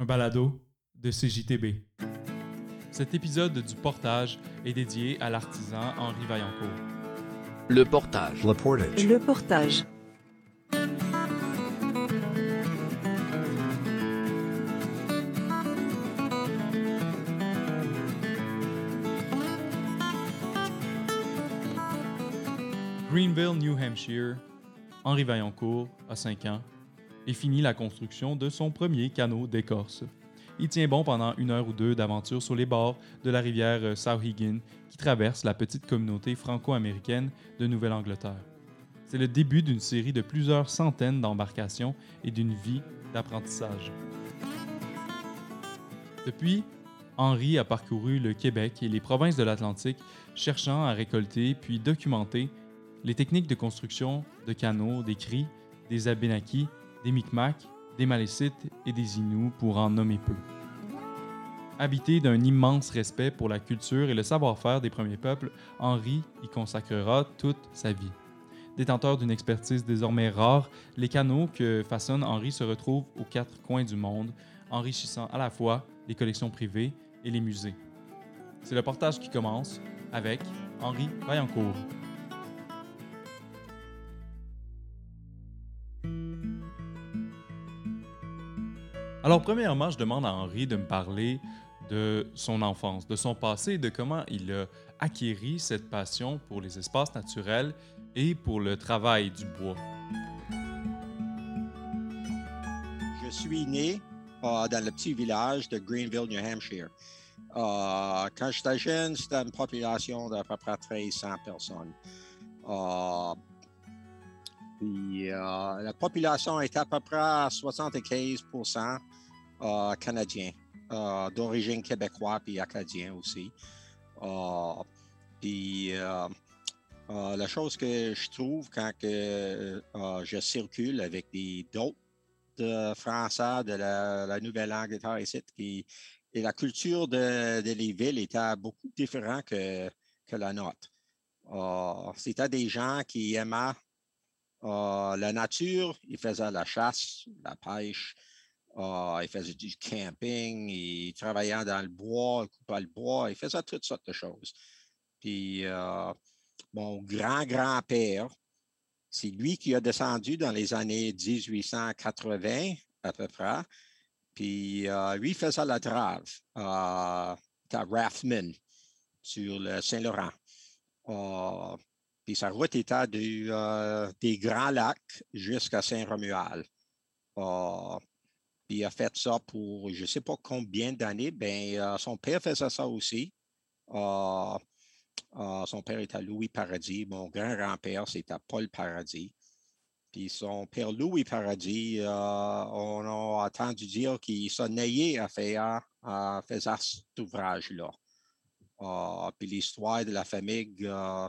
un balado de CJTB. Cet épisode du portage est dédié à l'artisan Henri Vaillancourt. Le portage. Le portage. Le portage. Greenville, New Hampshire, Henri Vaillancourt a 5 ans et finit la construction de son premier canot d'écorce. Il tient bon pendant une heure ou deux d'aventure sur les bords de la rivière Sauhegan qui traverse la petite communauté franco-américaine de Nouvelle-Angleterre. C'est le début d'une série de plusieurs centaines d'embarcations et d'une vie d'apprentissage. Depuis, Henri a parcouru le Québec et les provinces de l'Atlantique cherchant à récolter puis documenter les techniques de construction de canots des Cris, des Abénakis, des Micmacs, des Malécites et des Inuits pour en nommer peu. Habité d'un immense respect pour la culture et le savoir-faire des premiers peuples, Henri y consacrera toute sa vie. Détenteur d'une expertise désormais rare, les canaux que façonne Henri se retrouvent aux quatre coins du monde, enrichissant à la fois les collections privées et les musées. C'est le portage qui commence avec Henri Vaillancourt. Alors, premièrement, je demande à Henri de me parler de son enfance, de son passé, de comment il a acquéri cette passion pour les espaces naturels et pour le travail du bois. Je suis né euh, dans le petit village de Greenville, New Hampshire. Euh, quand j'étais jeune, c'était une population d'à peu près 1300 personnes. Euh, puis, la population est à peu près à 75 euh, canadiens, euh, d'origine québécoise puis acadien aussi. Euh, puis, euh, la chose que je trouve quand je circule avec d'autres Français de la, Nouvelle-Angleterre ici, qui, et la culture de, de les villes était beaucoup différente que, la nôtre. C'était des gens qui aimaient la nature, ils faisaient la chasse, la pêche, euh, ils faisaient du camping, ils travaillaient dans le bois, ils coupaient le bois, ils faisaient toutes sortes de choses. Puis euh, mon grand-grand-père, c'est lui qui a descendu dans les années 1880 à peu près. Puis euh, lui faisait la drave euh, à Rathman sur le Saint-Laurent. Euh, puis sa route était du, des Grands Lacs jusqu'à Saint-Romuald. Puis il a fait ça pour je ne sais pas combien d'années. Ben, euh, son père faisait ça aussi. Euh, euh, son père était Louis Paradis. Mon grand-grand-père, c'était Paul Paradis. Puis son père Louis Paradis, euh, on a entendu dire qu'il naillé à faire, à faire cet ouvrage-là. Euh, puis l'histoire de la famille euh,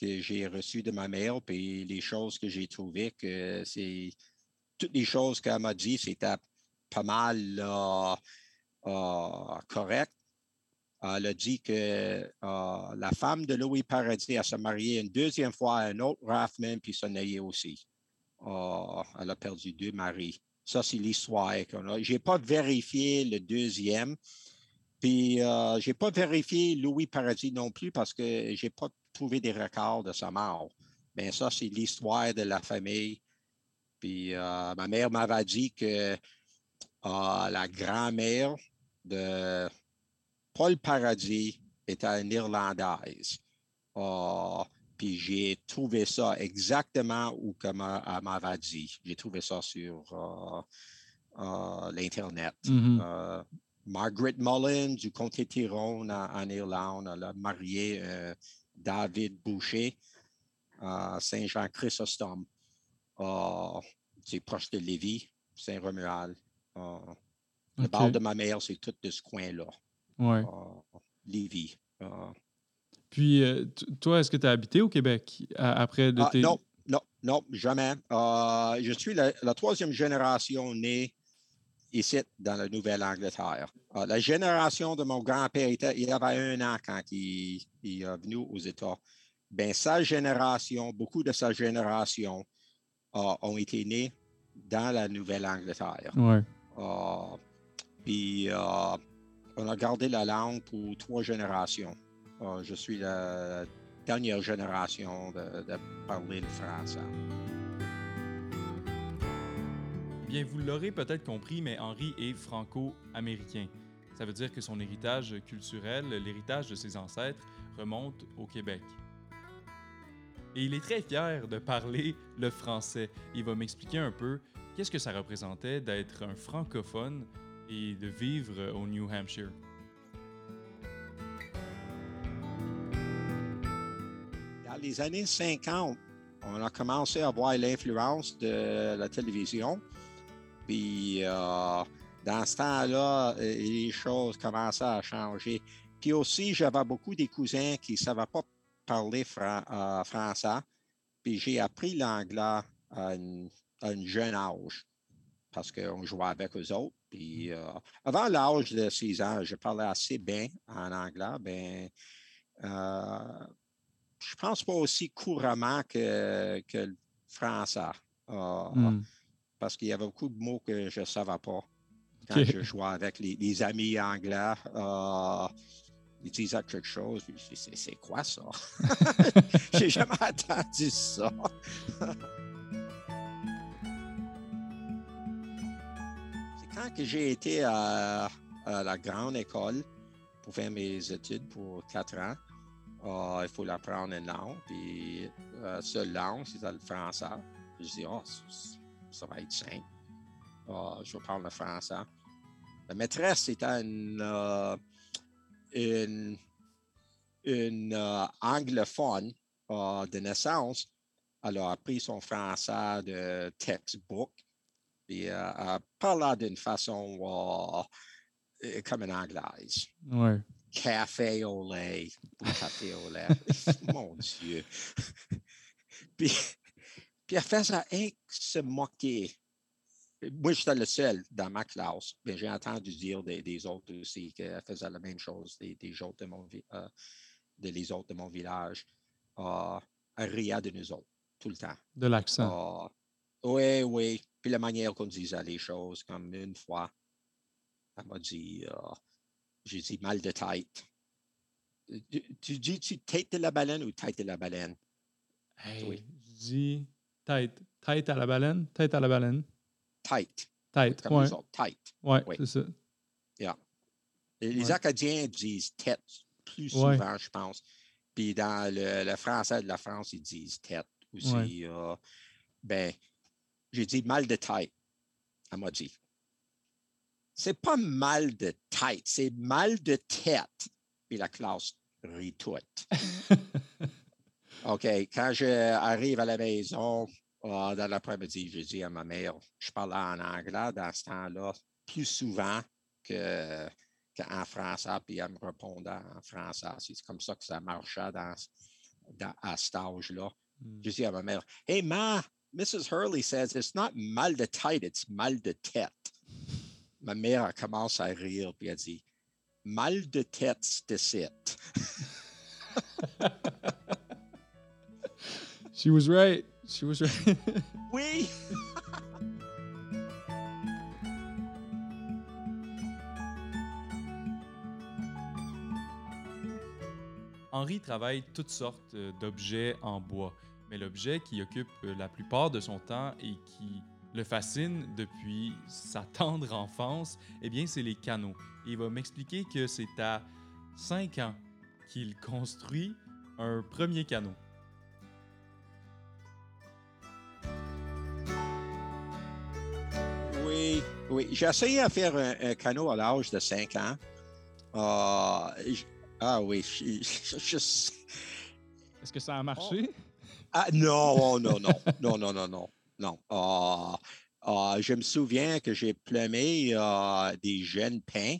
que j'ai reçue de ma mère, puis les choses que j'ai trouvées, que c'est toutes les choses qu'elle m'a dit, c'était pas mal euh, euh, correct. Elle a dit que euh, la femme de Louis Paradis a se marié une deuxième fois à un autre Rathman, puis se naillé aussi. Elle a perdu deux maris. Ça, c'est l'histoire qu'on a. Je n'ai pas vérifié le deuxième. Puis, euh, je n'ai pas vérifié Louis Paradis non plus parce que je n'ai pas trouvé des records de sa mort. Mais ça, c'est l'histoire de la famille. Puis, euh, ma mère m'avait dit que euh, la grand-mère de Paul Paradis était une Irlandaise. Euh, puis j'ai trouvé ça exactement où elle m'avait dit. J'ai trouvé ça sur euh, euh, l'Internet. Mhm. Euh, Margaret Mullen du comté Tyrone en, en Irlande, elle a marié David Boucher à Saint-Jean-Chrysostome. Euh, c'est proche de Lévis, Saint-Romuald. Euh, Le bar de ma mère, c'est tout de ce coin-là, Ouais. euh, Lévis. Euh, Puis, euh, toi, est-ce que tu as habité au Québec après de Ah, tes... non, non, non, jamais. Euh, je suis la, la troisième génération née ici dans la Nouvelle-Angleterre. Euh, la génération de mon grand-père, était- il avait un an quand il, il est venu aux États. Ben, sa génération, beaucoup de sa génération euh, ont été nés dans la Nouvelle-Angleterre. Ouais. Euh, Puis on a gardé la langue pour trois générations. je suis la dernière génération de, de parler le français. Bien, vous l'aurez peut-être compris, mais Henri est franco-américain. Ça veut dire que son héritage culturel, l'héritage de ses ancêtres, remonte au Québec. Et il est très fier de parler le français. Il va m'expliquer un peu qu'est-ce que ça représentait d'être un francophone et de vivre au New Hampshire? Dans les années 50, on a commencé à voir l'influence de la télévision. Puis euh, dans ce temps-là, euh, les choses commençaient à changer. Puis aussi, j'avais beaucoup de cousins qui ne savaient pas parler euh, français. Puis j'ai appris l'anglais à, un jeune âge parce qu'on jouait avec eux autres. Puis euh, avant l'âge de 6 ans, je parlais assez bien en anglais. Ben, euh, je pense pas aussi couramment que, que le français. Hmm. Parce qu'il y avait beaucoup de mots que je ne savais pas quand je jouais avec les, amis anglais. Euh, ils disaient quelque chose. C'est quoi ça? J'ai jamais entendu ça. que j'ai été à, la grande école pour faire mes études pour quatre ans. Ah, il faut apprendre une langue. Puis, euh, seule langue, c'est le français. Je dis, oh, ça va être simple. Ah, je vais prendre le français. La maîtresse c'était une, euh, une, une euh, anglophone de naissance. Elle a appris son français de textbook et elle parlé d'une façon comme une anglaise. Ouais. Café au lait, café au lait. Mon Dieu. puis, puis elle fait ça et se moquer moi, j'étais le seul dans ma classe, mais j'ai entendu dire des, autres aussi qu'elles faisaient la même chose, des, autres de mon, euh, les autres de mon village. Euh, elles riaient de nous autres, tout le temps. De l'accent. Euh, oui, oui. Puis la manière qu'on disait les choses, comme une fois, elle m'a dit, euh, j'ai dit mal de tête. Tu, dis-tu tête de la baleine ou tête de la baleine? oui. Je dis tête. Tête à la baleine, tête à la baleine. Tight, comme ouais. Tight. Ouais, c'est ça. Yeah. Les, Acadiens disent tête plus souvent, je pense. Puis dans le, français de la France, ils disent tête aussi. Euh, ben, j'ai dit mal de tête. Elle m'a dit. C'est pas mal de tête, c'est mal de tête. Puis la classe rit toute. OK, quand j'arrive à la maison, ah, dans l'après-midi, j'ai dit à ma mère, je parlais en anglais dans ce temps-là plus souvent qu'en français, puis elle me répondait en français. C'est comme ça que ça marchait dans, à cet âge-là. Hmm. J'ai dit à ma mère, Hey, ma, Mrs. Hurley says it's not mal de tête, it's mal de tête. Ma mère a commencé à rire, puis elle dit, Mal de tête, c'est it. She was right. oui! Henri travaille toutes sortes euh, d'objets en bois, mais l'objet qui occupe euh, la plupart de son temps et qui le fascine depuis sa tendre enfance, eh bien, c'est les canaux. il va m'expliquer que c'est à 5 ans qu'il construit un premier canot. Oui, j'ai essayé à faire un, canot à l'âge de 5 ans. ah, ah oui, je, Est-ce que ça a marché? Ah, non, non, non, non, non, non, non, non. Ah, ah, je me souviens que j'ai plumé des jeunes pins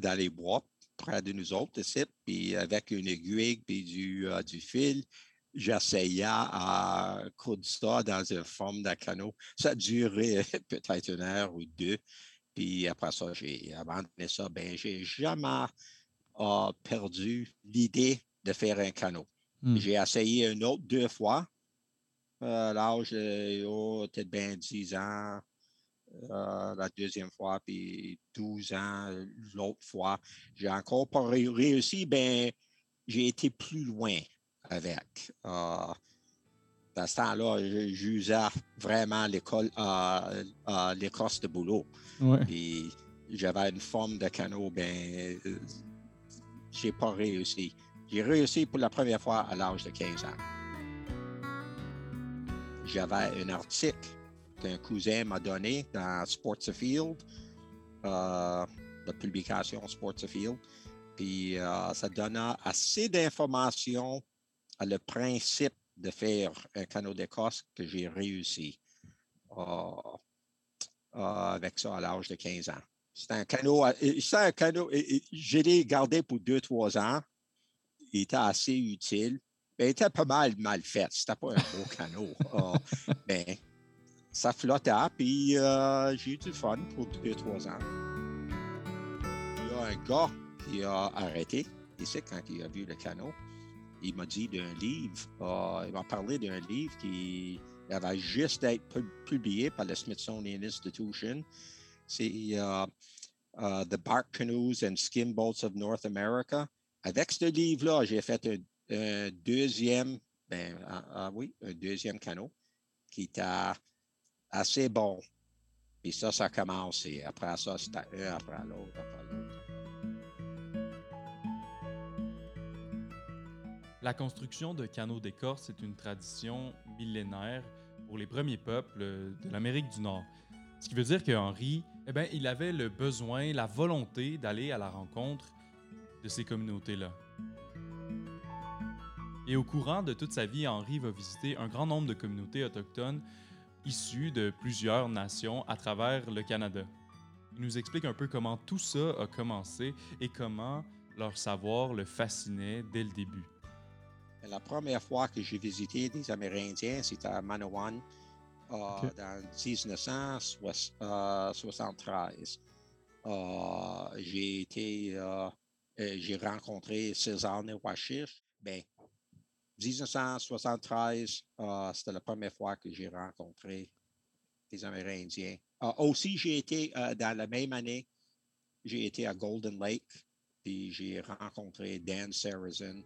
dans les bois près de nous autres, puis avec une aiguille puis du, fil, j'essayais à coudre ça dans une forme de canot. Ça duré peut-être une heure ou deux. Puis après ça, j'ai abandonné ça. Ben, j'ai jamais perdu l'idée de faire un canot. Hmm. J'ai essayé une autre deux fois. Euh, l'âge, oh, peut-être bien 10 ans. la deuxième fois, puis 12 ans l'autre fois. J'ai encore pas réussi, ben j'ai été plus loin avec. Euh, dans ce temps-là, j'usais vraiment l'école, euh, euh, de boulot. Puis j'avais une forme de canot, ben, j'ai pas réussi. J'ai réussi pour la première fois à l'âge de 15 ans. J'avais un article qu'un cousin m'a donné dans Sports Field, la publication Sports Field. Puis ça donna assez d'informations à le principe de faire un canot d'Écosse que j'ai réussi euh, euh, avec ça à l'âge de 15 ans. C'était un canot, c'est un canot, je l'ai gardé pour deux, trois ans. Il était assez utile. Mais il était pas mal mal fait. C'était pas un beau canot. Euh, mais ça flottait, puis j'ai eu du fun pour deux, trois ans. Il y a un gars qui a arrêté ici quand il a vu le canot il m'a dit d'un livre, euh, il m'a parlé d'un livre qui avait juste été publié par le Smithsonian Institution. C'est euh, euh, The Bark Canoes and Skin Boats of North America. Avec ce livre-là, j'ai fait un, deuxième, ben, ah, ah oui, un deuxième canot qui était assez bon. Et ça, ça a commencé. Après ça, c'était un après l'autre, après l'autre. La construction de canaux d'écorce est une tradition millénaire pour les premiers peuples de l'Amérique du Nord. Ce qui veut dire que Henri, eh bien, il avait le besoin, la volonté d'aller à la rencontre de ces communautés-là. Et au courant de toute sa vie, Henri va visiter un grand nombre de communautés autochtones issues de plusieurs nations à travers le Canada. Il nous explique un peu comment tout ça a commencé et comment leur savoir le fascinait dès le début. La première fois que j'ai visité des Amérindiens, c'était à Manawan euh, dans 1973. Euh, j'ai été, euh, j'ai rencontré César Newashif. Ben, 1973, c'était la première fois que j'ai rencontré des Amérindiens. aussi, j'ai été dans la même année, j'ai été à Golden Lake, puis j'ai rencontré Dan Sarrazin.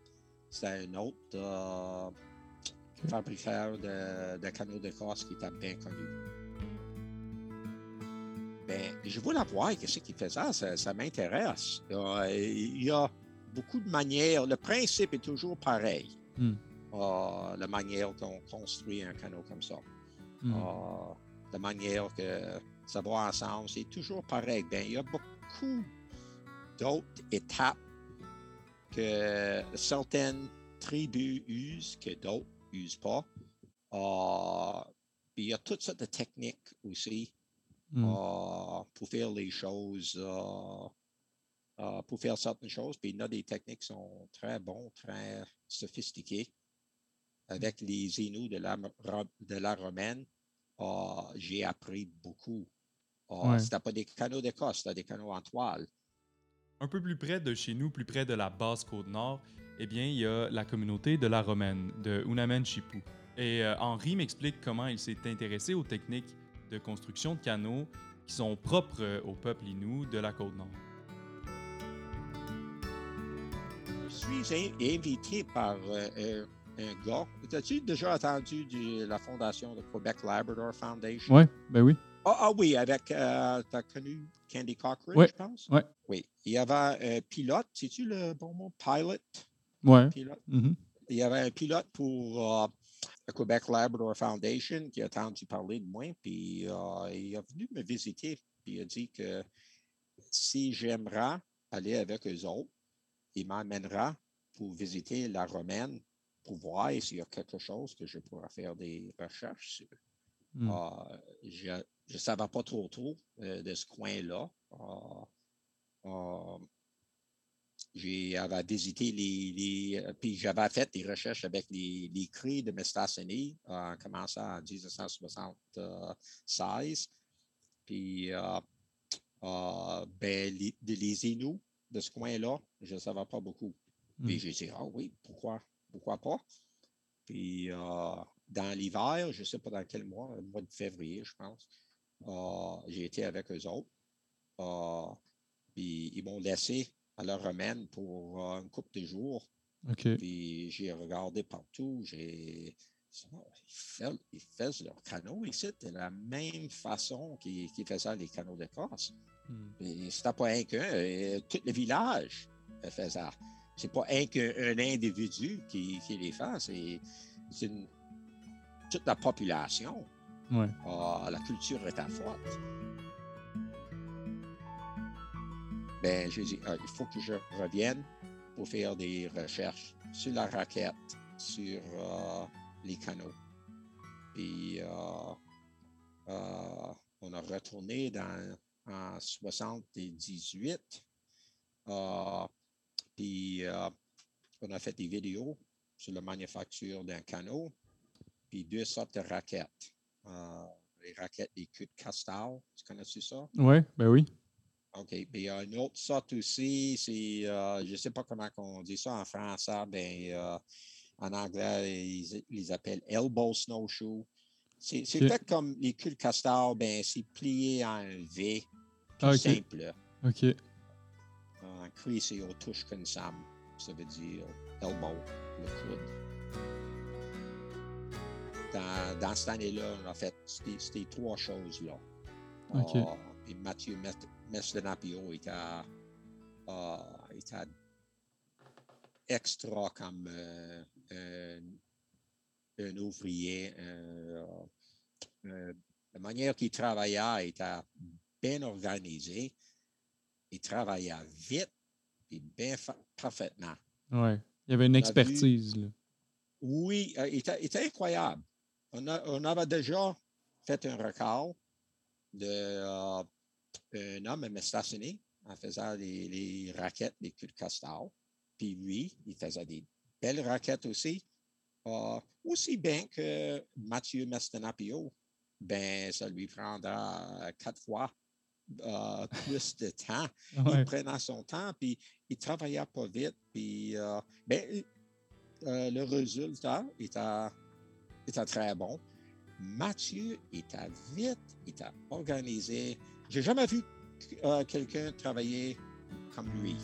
C'était un autre euh, fabricant de, de canaux d'Écosse qui était bien connu. Ben, je voulais voir qu'est-ce qu'il faisait, ça, ça m'intéresse. il y a beaucoup de manières. Le principe est toujours pareil. Hmm. Euh, la manière qu'on construit un canot comme ça. Hmm. Euh, la manière que ça va ensemble, c'est toujours pareil. Ben, il y a beaucoup d'autres étapes que certaines tribus usent que d'autres n'usent pas. Uh, il y a toutes sortes de techniques aussi mm. uh, pour faire les choses, uh, pour faire certaines choses. Puis il y a des techniques qui sont très bons, très sophistiquées. Avec les Inuits de la, de la romaine, j'ai appris beaucoup. Ouais. C'était pas des canaux d'Écosse, c'était des canaux en toile. Un peu plus près de chez nous, plus près de la basse côte nord, eh bien, il y a la communauté de la Romaine, de Unamen Chipou. Et euh, Henri m'explique comment il s'est intéressé aux techniques de construction de canaux qui sont propres euh, au peuple Innu de la côte nord. Je suis invité par euh, un gars. As-tu déjà entendu de la fondation de Quebec Labrador Foundation? Oui, ben oui. Ah, ah, oui, avec, tu as connu Candy Cochran, je pense? Oui. Oui. Il y avait un pilote, sais-tu le bon mot? Pilot? Oui. Mm-hmm. Il y avait un pilote pour euh, le Quebec Labrador Foundation qui a entendu parler de moi, puis euh, il est venu me visiter, puis il a dit que si j'aimerais aller avec eux autres, il m'amènera pour visiter la Romaine pour voir s'il y a quelque chose que je pourrais faire des recherches sur. Mm. Euh, je ne savais pas trop trop de ce coin-là. J'avais visité les, les euh, puis j'avais fait des recherches avec les, les cris de Mestassini en commençant en 1976. Puis euh, euh, ben, les, les Inuits de ce coin-là, je ne savais pas beaucoup. Puis hmm. j'ai dit, ah oui, pourquoi, pourquoi pas? Puis dans l'hiver, je ne sais pas dans quel mois, le mois de février, je pense, j'ai été avec eux autres. puis ils m'ont laissé à leur remède pour une couple de jours. Puis j'ai regardé partout. J'ai. Ils, faisaient leurs canaux ici de la même façon qu'ils faisaient les canaux de Corse. Hmm. C'était pas un qu'un. Tout le village faisait ça. C'est pas un qu'un individu qui, les fait. C'est toute la population. Ouais. La culture est à forte. Ben, j'ai dit, ah, il faut que je revienne pour faire des recherches sur la raquette, sur euh, les canaux. Puis, euh, euh, on a retourné dans, en 78. puis, on a fait des vidéos sur la manufacture d'un canot, puis deux sortes de raquettes. les raquettes des culs de castor, tu connais-tu ça? Oui, ben oui. OK. Puis il y a une autre sorte aussi, c'est, euh, je ne sais pas comment on dit ça en français, ben, euh, en anglais, ils, les appellent elbow snowshoe. C'est fait comme les culs castor, ben, c'est plié en V, tout simple. OK. En cri, c'est au touche ça. Ça veut dire elbow, le coude. Dans, dans cette année-là, on a fait ces trois choses-là. OK. Uh, et Mathieu Mesdenapio était, uh, était extra comme euh, un, un, ouvrier. Euh, euh, la manière qu'il travaillait était bien organisée. Il travaillait vite et bien parfaitement. Oui, il y avait une expertise. là. Oui, il était, était, incroyable. On, a, on, avait déjà fait un record de un homme aimait stationner en faisant les, raquettes des culs de castor. Puis lui, il faisait des belles raquettes aussi. Uh, aussi bien que Mathieu Mestenapio, ben, ça lui prendra quatre fois uh, plus de temps. Il prenait son temps, puis il travaillait pas vite. Puis, uh, ben, le résultat était, était très bon. Mathieu était vite, il était organisé, j'ai jamais vu euh, quelqu'un travailler comme lui.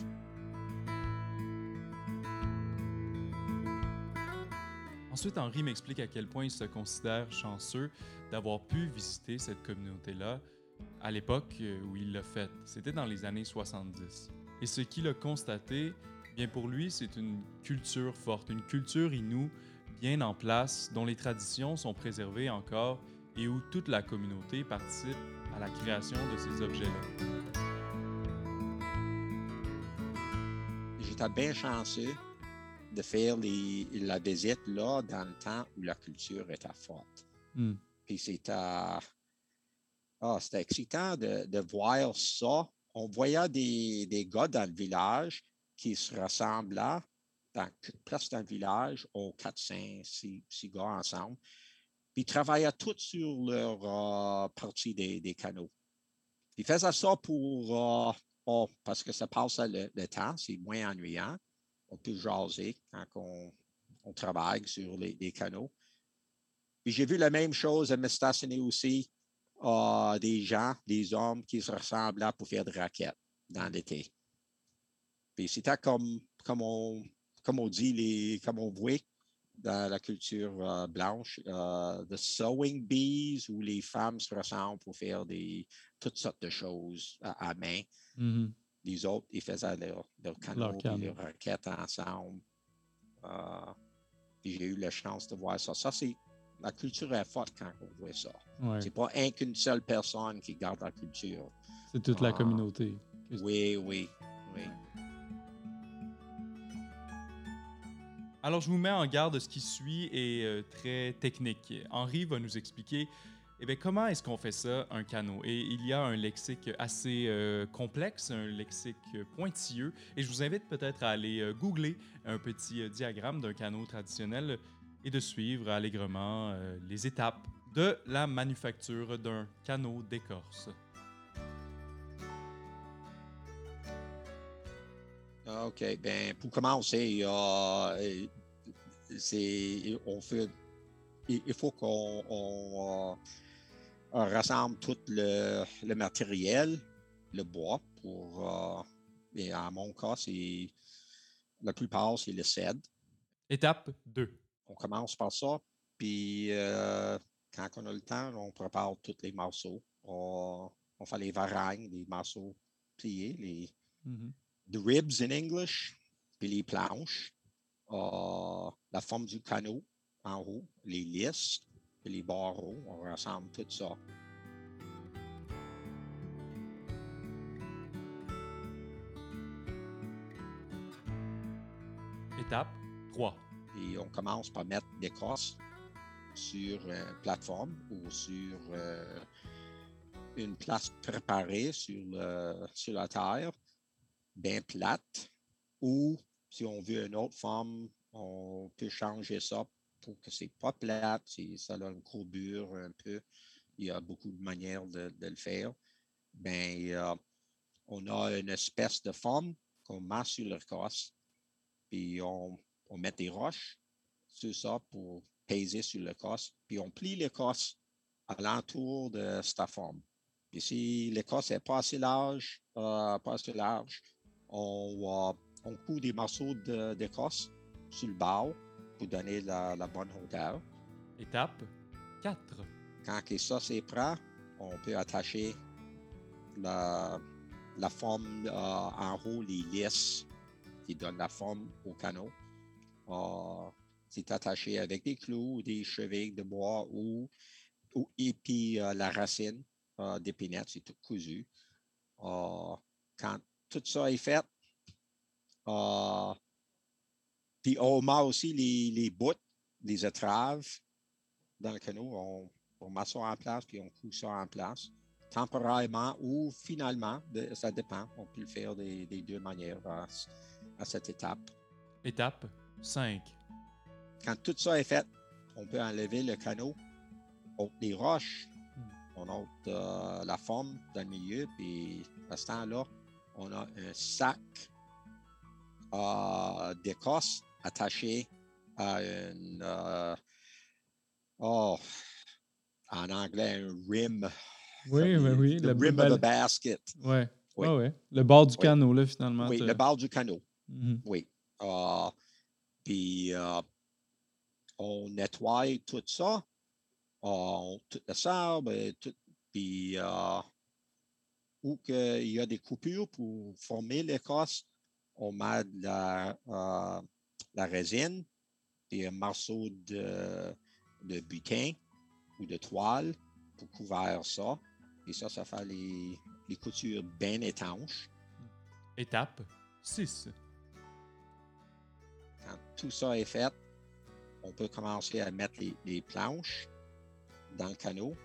Ensuite, Henri m'explique à quel point il se considère chanceux d'avoir pu visiter cette communauté-là à l'époque euh, où il l'a faite. C'était dans les années 70. Et ce qu'il a constaté, bien pour lui, c'est une culture forte, une culture inoue bien en place, dont les traditions sont préservées encore et où toute la communauté participe à la création de ces objets-là. J'étais bien chanceux de faire la visite là dans le temps où la culture était forte. Hmm. Puis c'était ah, c'était excitant de, voir ça. On voyait des, des, gars dans le village qui se ressemblaient dans presque dans le village, aux 4, 5, 6 gars ensemble. Puis ils travaillaient tous sur leur euh, partie des, canaux. Ils faisaient ça pour, euh, oh, parce que ça passe le, temps, c'est moins ennuyant. On peut jaser quand on, travaille sur les, canaux. Puis j'ai vu la même chose à me aussi euh, des gens, des hommes qui se ressemblaient pour faire des raquettes dans l'été. Puis c'était comme, comme, on, comme on dit, les, comme on voit dans la culture euh, blanche, euh, the sewing bees, où les femmes se ressemblent pour faire des, toutes sortes de choses à, main. Mm-hmm. Les autres, ils faisaient leurs leur canaux et leurs raquettes ensemble. Euh, j'ai eu la chance de voir ça. Ça, c'est la culture est forte quand on voit ça. C'est pas un qu'une seule personne qui garde la culture. C'est toute la ah. communauté. Oui, oui, oui. Alors, je vous mets en garde, ce qui suit est euh, très technique. Henri va nous expliquer eh comment est-ce qu'on fait ça, un canot? Et il y a un lexique assez euh, complexe, un lexique pointilleux. Et je vous invite peut-être à aller euh, googler un petit diagramme d'un canot traditionnel et de suivre allègrement les étapes de la manufacture d'un canot d'écorce. OK. Ben, pour commencer, c'est, on fait, il faut qu'on on rassemble tout le, le matériel, le bois pour. euh, et en mon cas, c'est. La plupart, c'est le cèdre. Étape 2. On commence par ça. Puis, euh, quand on a le temps, on prépare tous les morceaux. On, on fait les varagnes, les morceaux pliés, les Mhm. The ribs in English, puis les planches, euh, la forme du canot en haut, les lisses, puis les barreaux. On rassemble tout ça. Étape 3. Et on commence par mettre l'écorce sur une plateforme ou sur euh, une place préparée sur, le- sur la terre, bien plate. Ou si on veut une autre forme, on peut changer ça pour que c'est pas plate, ça a une courbure un peu. Il y a beaucoup de manières de, le faire. Ben, on a une espèce de forme qu'on met sur l'écorce, puis on, on met des roches sur ça pour peser sur l'écorce, puis on plie l'écorce alentour de cette forme. Puis si l'écorce n'est pas assez large, euh, pas assez large, on, on coud des morceaux de- d'écorce sur le bord pour donner la, la bonne hauteur. Étape 4. Quand que ça c'est prêt, on peut attacher la, la forme euh, en haut, les lisses qui donnent la forme au canot. Euh, c'est attaché avec des clous, des chevilles de bois ou, ou et puis euh, la racine euh, d'épinette, c'est tout cousu. Quand tout ça est fait, euh, puis on met aussi les, les bouts, les étraves dans le canot. On, on met ça en place, puis on coud ça en place, temporairement ou finalement, ça dépend. On peut le faire des, des deux manières à, à cette étape. Étape 5. Quand tout ça est fait, on peut enlever le canot, ôte les roches, on ôte euh, la forme dans le milieu, puis à ce temps-là, on a un sac euh, d'écorce attaché à une. euh, oh, en anglais, un rim. Oui, oui, les- oui. Le, rim ben, of a basket. ouais. Oui. Ouais, ouais. Le bord du Oui. canot, là, finalement. Oui, le bord du canot. Mhm. Oui. Euh, puis euh, on nettoie tout ça. Euh, on, tout le sable, tout, puis euh, où que il y a des coupures pour former l'écorce, on met de la, euh, la résine et un morceau de, de butin ou de toile pour couvrir ça. Et ça, ça fait les, les coutures bien étanches. Étape 6. Quand tout ça est fait, on peut commencer à mettre les, les planches dans le canot.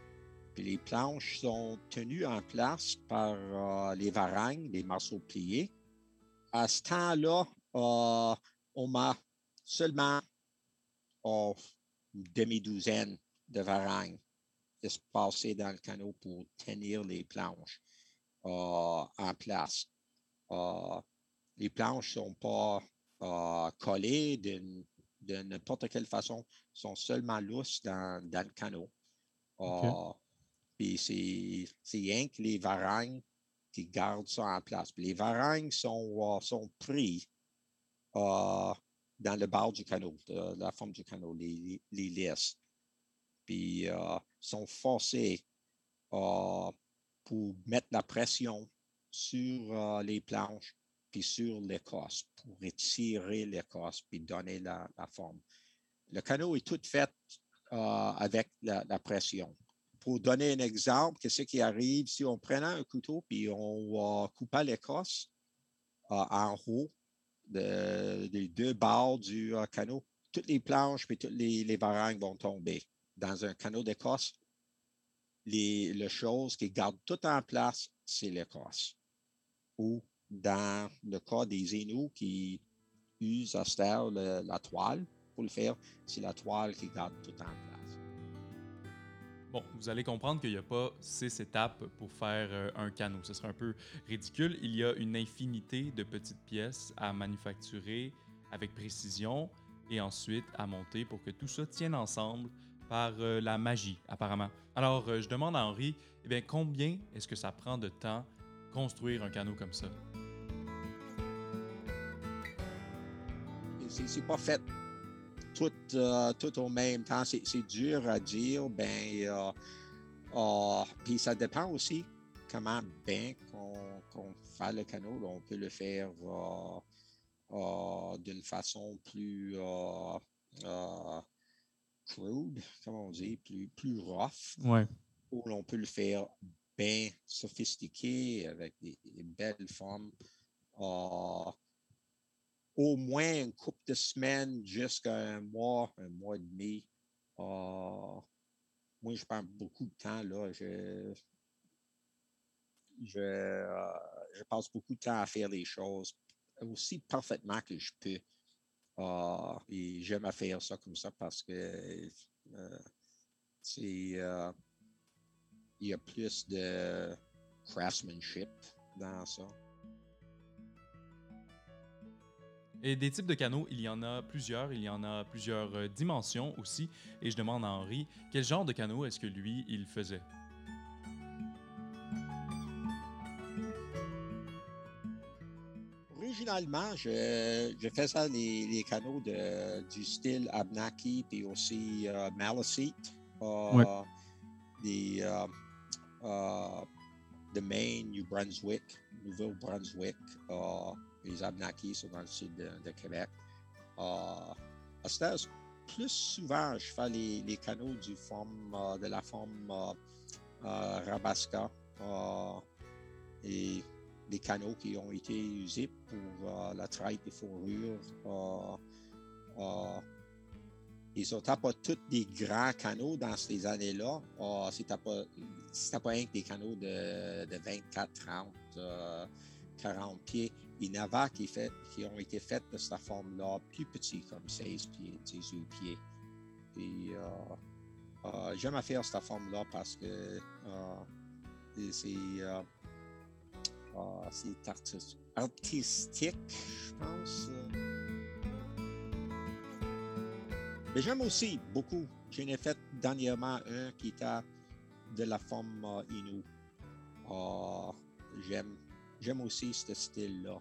Puis les planches sont tenues en place par euh, les varagnes, les morceaux pliés. À ce temps-là, euh, on met seulement oh, une demi-douzaine de varagnes espacées dans le canot pour tenir les planches euh, en place. Les planches ne sont pas collées d'une- de n'importe quelle façon, sont seulement lousses dans, dans le canot. Euh, Puis c'est rien que les varagnes qui gardent ça en place. Les varagnes sont, euh, sont pris euh, dans le bord du canot, de la forme du canot, les, les, lisses. Puis euh, sont forcés euh, pour mettre la pression sur euh, les planches puis sur l'écorce pour étirer l'écorce puis donner la, la forme. Le canot est tout fait euh, avec la pression. Pour donner un exemple, qu'est-ce qui arrive si on prenait un couteau puis on coupait l'écorce euh, en haut de- des deux bords du euh, canot, toutes les planches puis toutes les, les varagnes vont tomber. Dans un canot d'écorce, les, les choses qui gardent tout en place, c'est l'écorce. Ou dans le cas des Inuits qui usent à le- la toile pour le faire, c'est la toile qui garde tout en place. Bon, vous allez comprendre qu'il n'y a pas six étapes pour faire euh, un canot. Ce serait un peu ridicule. Il y a une infinité de petites pièces à manufacturer avec précision et ensuite à monter pour que tout ça tienne ensemble par euh, la magie, apparemment. Alors, euh, je demande à Henri, eh bien, combien est-ce que ça prend de temps construire un canot comme ça? C'est c'est pas fait tout, euh, tout au même temps. C'est c'est dur à dire. Ben, euh, euh, puis ça dépend aussi comment bien qu'on fait le canot. là. On peut le faire d'une façon plus crude, comment on dit, plus, plus rough, Ouais. ou l'on peut le faire bien sophistiqué avec des, des belles formes. Au moins une couple de semaines jusqu'à un mois, un mois et demi. Euh, moi, je prends beaucoup de temps. Là. Je, je, euh, passe beaucoup de temps à faire les choses aussi parfaitement que je peux. Euh, et j'aime faire ça comme ça parce que euh, euh, il y a plus de craftsmanship dans ça. Et des types de canaux, il y en a plusieurs, il y en a plusieurs euh, dimensions aussi. Et je demande à Henri, quel genre de canot est-ce que lui, il faisait? Originalement, je, je faisais les, les canaux de, du style Abnaki puis aussi euh, Maliseet. euh, Ouais. des, euh, euh, de Maine, New Brunswick, Nouveau-Brunswick. les Abnaki sont dans le sud de, Québec. À plus souvent, je fais les, les canaux de la forme et des canaux qui ont été usés pour la traite des fourrures. ils n'étaient pas tous des grands canaux dans ces années-là. Euh, C'était pas, pas que des canaux de, de 24, 30, euh, 40 pieds. Il y en avait qui, qui ont été faits de cette forme-là, plus petits, comme 16 pieds, 18 pieds. Puis, euh, euh, j'aime faire cette forme-là parce que euh, c'est euh, artistique, je pense. Mais j'aime aussi beaucoup. J'en ai fait dernièrement un qui était de la forme euh, Inou. J'aime, j'aime aussi ce style-là.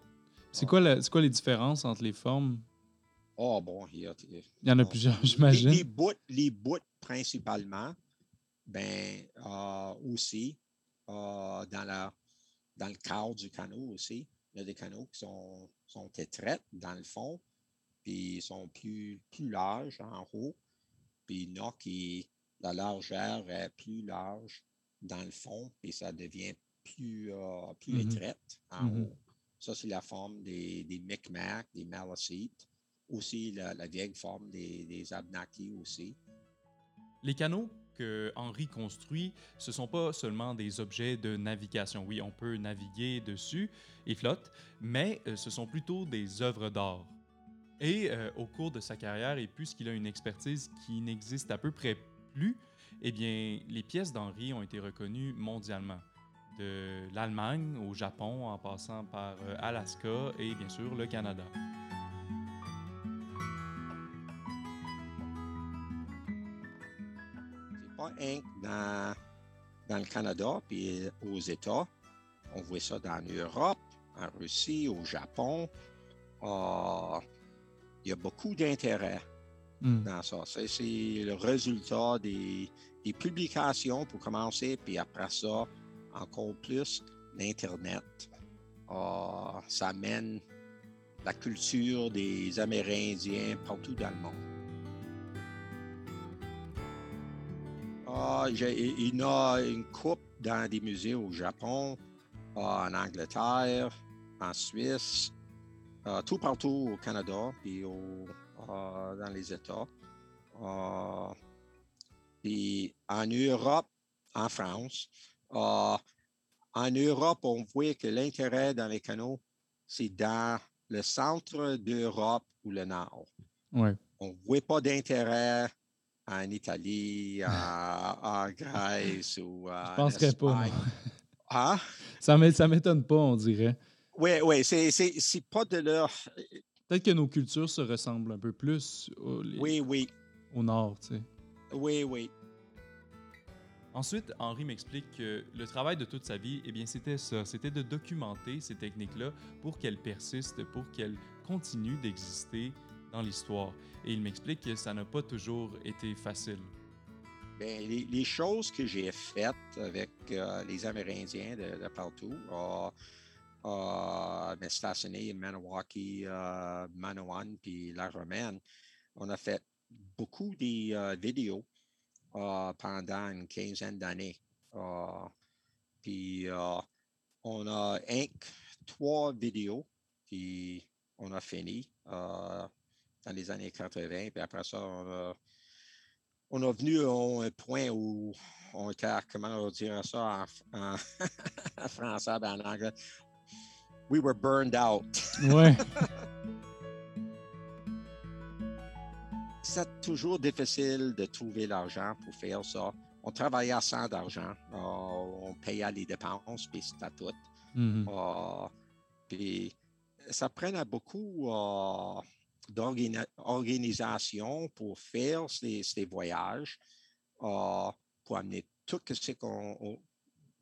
C'est quoi, la- c'est quoi les différences entre les formes? Oh bon, il y a, Il y en a Bon. plusieurs, j'imagine. les bouts, les bouts principalement, ben euh, aussi euh, dans la dans le cadre du canot aussi. Il y a des canots qui sont, sont étraites dans le fond, puis ils sont plus, plus larges en haut. Puis il y en a qui la largeur est plus large dans le fond, puis ça devient plus, plus étroite en Mhm. haut. Ça, c'est la forme des, des Micmac, des Maliseet. Aussi, la, la vieille forme des, des Abnaki aussi. Les canaux que Henri construit, ce sont pas seulement des objets de navigation. Oui, on peut naviguer dessus et flotte, mais euh, ce sont plutôt des œuvres d'art. Et euh, au cours de sa carrière, et puisqu'il a une expertise qui n'existe à peu près plus, eh bien, les pièces d'Henri ont été reconnues mondialement. De l'Allemagne au Japon, en passant par euh, Alaska et bien sûr le Canada. C'est pas un que dans, dans le Canada puis aux États. On voit ça dans l'Europe, en Russie, au Japon. Ah, il y a beaucoup d'intérêt Hmm. dans ça. C'est c'est le résultat des, des publications pour commencer, puis après ça, encore plus, l'Internet. Ah, ça amène la culture des Amérindiens partout dans le monde. Ah, il y a une coupe dans des musées au Japon, ah, en Angleterre, en Suisse, ah, tout partout au Canada, puis au, dans les États. Puis en Europe, en France. Ah, en Europe, on voit que l'intérêt dans les canaux, c'est dans le centre d'Europe ou le nord. Ouais. On ne voit pas d'intérêt en Italie, en, Grèce ou en Je penserais pas. Espagne. non. Ah? Ça ça m'étonne pas, on dirait. Oui, oui, c'est, pas de leur. Peut-être que nos cultures se ressemblent un peu plus au, les- Oui, oui. au nord, tu sais. Oui, oui. Ensuite, Henri m'explique que le travail de toute sa vie, eh bien, c'était ça, c'était de documenter ces techniques-là pour qu'elles persistent, pour qu'elles continuent d'exister dans l'histoire. Et il m'explique que ça n'a pas toujours été facile. Bien, les, choses que j'ai faites avec euh, les Amérindiens de, partout, euh, euh, Mestassini, Maniwaki, euh, Manawan, puis La Romaine, on a fait beaucoup de euh, vidéos euh, pendant une quinzaine d'années. Euh, puis euh, on a trois vidéos, puis on a fini euh, dans les années 80. Puis après ça, on a, on a venu à un point où on était, comment on dirait ça en, en, en français, ben en anglais. We were burned out. Ouais. c'est toujours difficile de trouver l'argent pour faire ça. On travaillait sans d'argent. Euh, on payait les dépenses, puis c'était tout. Euh, puis ça prenait beaucoup euh, d'organisation pour faire ces, ces voyages, pour amener tout ce qu'on on,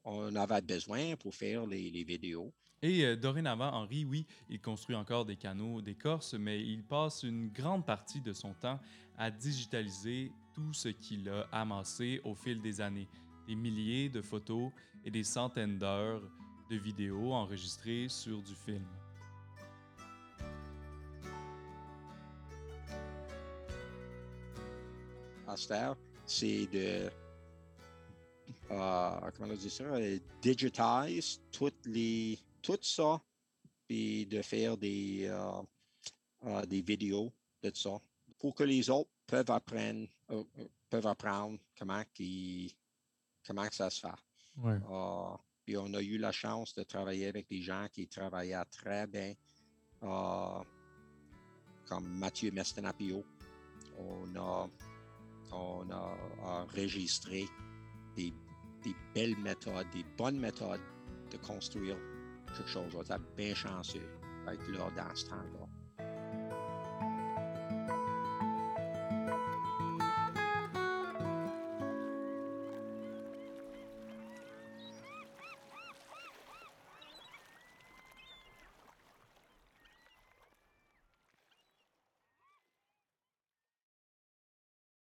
on avait besoin pour faire les, les vidéos. Et euh, dorénavant, Henri, oui, il construit encore des canaux d'écorce, mais il passe une grande partie de son temps à digitaliser tout ce qu'il a amassé au fil des années. Des milliers de photos et des centaines d'heures de vidéos enregistrées sur du film. faire, c'est de, euh, comment on dit ça, euh, digitize toutes les, tout ça, puis de faire des, euh, euh, des vidéos de ça, pour que les autres peuvent apprendre, euh, peuvent apprendre comment, qui, comment ça se fait. Ouais. Puis on a eu la chance de travailler avec des gens qui travaillaient très bien, comme Mathieu Mestenapio. On a, on a enregistré des, des belles méthodes, des bonnes méthodes de construire quelque chose. On était bien chanceux d'être là dans ce temps-là.